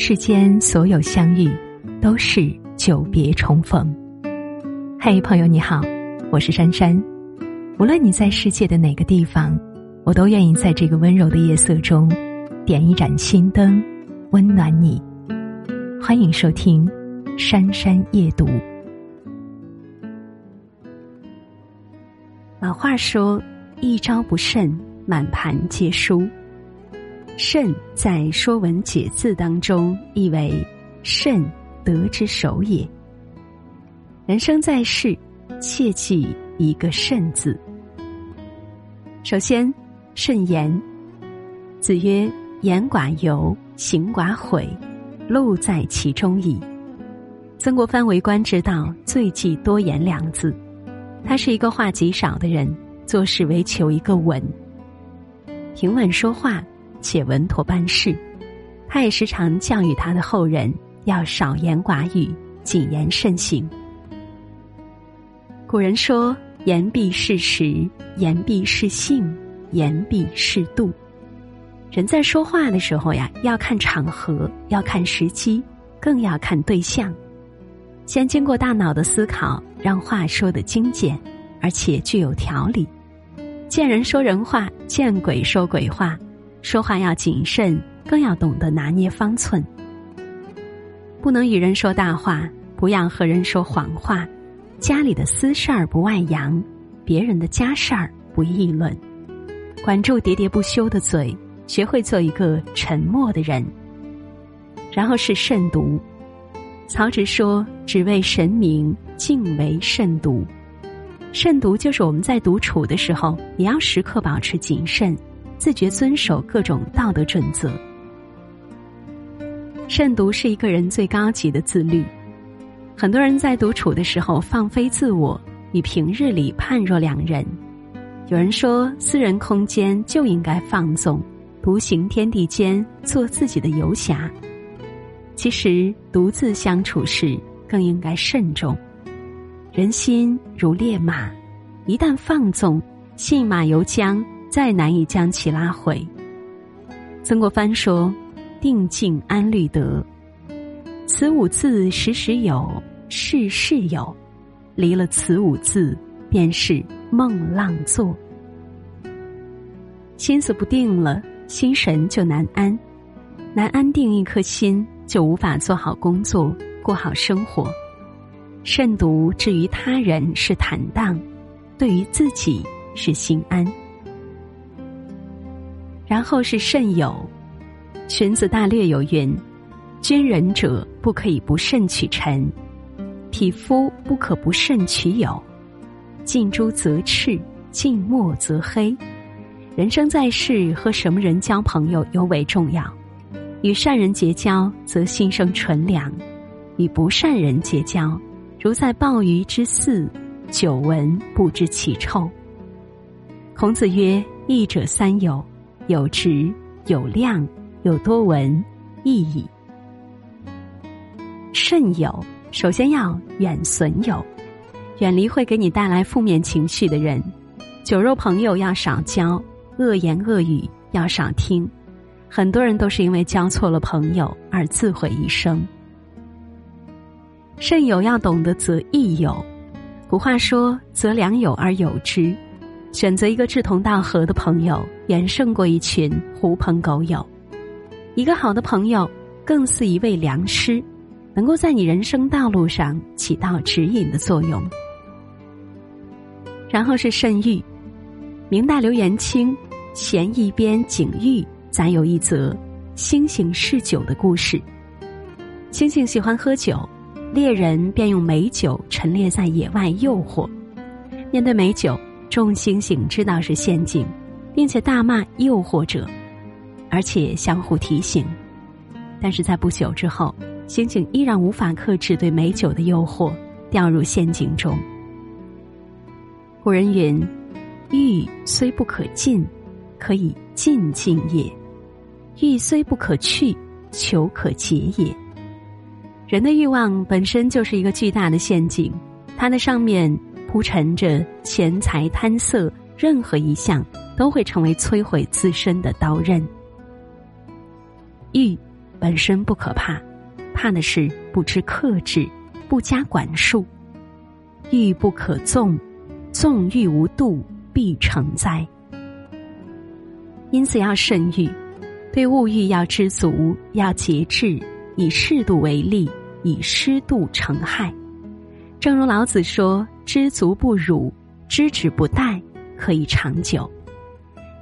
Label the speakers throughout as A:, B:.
A: 世间所有相遇，都是久别重逢。嘿，朋友你好，我是珊珊。无论你在世界的哪个地方，我都愿意在这个温柔的夜色中，点一盏心灯，温暖你。欢迎收听《珊珊夜读》。老话说：“一朝不慎，满盘皆输。”慎在《说文解字》当中意为慎得之首也。人生在世，切记一个慎字。首先，慎言。子曰：“言寡尤，行寡悔，路在其中矣。”曾国藩为官之道最忌多言两字，他是一个话极少的人，做事唯求一个稳，平稳说话。且稳妥办事，他也时常教育他的后人要少言寡语，谨言慎行。古人说：“言必是实，言必是信，言必是度。”人在说话的时候呀，要看场合，要看时机，更要看对象。先经过大脑的思考，让话说的精简，而且具有条理。见人说人话，见鬼说鬼话。说话要谨慎，更要懂得拿捏方寸。不能与人说大话，不要和人说谎话。家里的私事儿不外扬，别人的家事儿不议论。管住喋喋不休的嘴，学会做一个沉默的人。然后是慎独。曹植说：“只为神明，敬为慎独。”慎独就是我们在独处的时候，也要时刻保持谨慎。自觉遵守各种道德准则，慎独是一个人最高级的自律。很多人在独处的时候放飞自我，与平日里判若两人。有人说，私人空间就应该放纵，独行天地间，做自己的游侠。其实，独自相处时更应该慎重。人心如烈马，一旦放纵，信马由缰。再难以将其拉回。曾国藩说：“定静安虑得，此五字时时有，事事有。离了此五字，便是梦浪作。心思不定了，心神就难安，难安定一颗心，就无法做好工作，过好生活。慎独至于他人是坦荡，对于自己是心安。”然后是慎友，《荀子大略》有云：“君人者，不可以不慎取臣；匹夫不可不慎取友。近朱则赤，近墨则黑。人生在世，和什么人交朋友尤为重要。与善人结交，则心生纯良；与不善人结交，如在鲍鱼之肆，久闻不知其臭。”孔子曰：“益者三友。”有直有量有多闻意义。慎友，首先要远损友，远离会给你带来负面情绪的人。酒肉朋友要少交，恶言恶语要少听。很多人都是因为交错了朋友而自毁一生。慎友要懂得择益友，古话说：“择良友而友之。”选择一个志同道合的朋友，远胜过一群狐朋狗友。一个好的朋友，更似一位良师，能够在你人生道路上起到指引的作用。然后是慎欲。明代刘元清《闲逸编景玉》载有一则星星嗜酒的故事。星星喜欢喝酒，猎人便用美酒陈列在野外诱惑。面对美酒。众星星知道是陷阱，并且大骂诱惑者，而且相互提醒。但是在不久之后，星星依然无法克制对美酒的诱惑，掉入陷阱中。古人云：“欲虽不可尽，可以尽尽也；欲虽不可去，求可解也。”人的欲望本身就是一个巨大的陷阱，它的上面。铺陈着钱财贪色，任何一项都会成为摧毁自身的刀刃。欲，本身不可怕，怕的是不知克制，不加管束。欲不可纵，纵欲无度，必成灾。因此要慎欲，对物欲要知足，要节制，以适度为利，以适度成害。正如老子说：“知足不辱，知止不殆，可以长久。”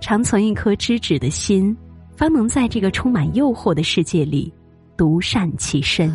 A: 常存一颗知止的心，方能在这个充满诱惑的世界里独善其身。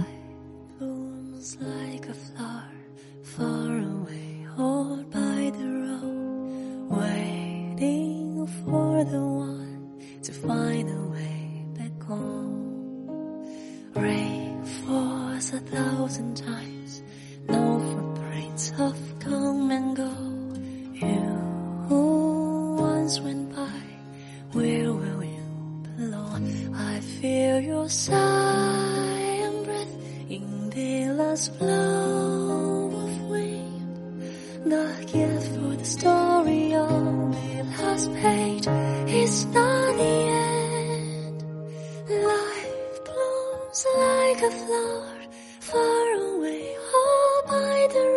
B: Sigh and breath in the last blow of wind. The gift for the story on the last page is not the end. Life blooms like a flower far away, all by the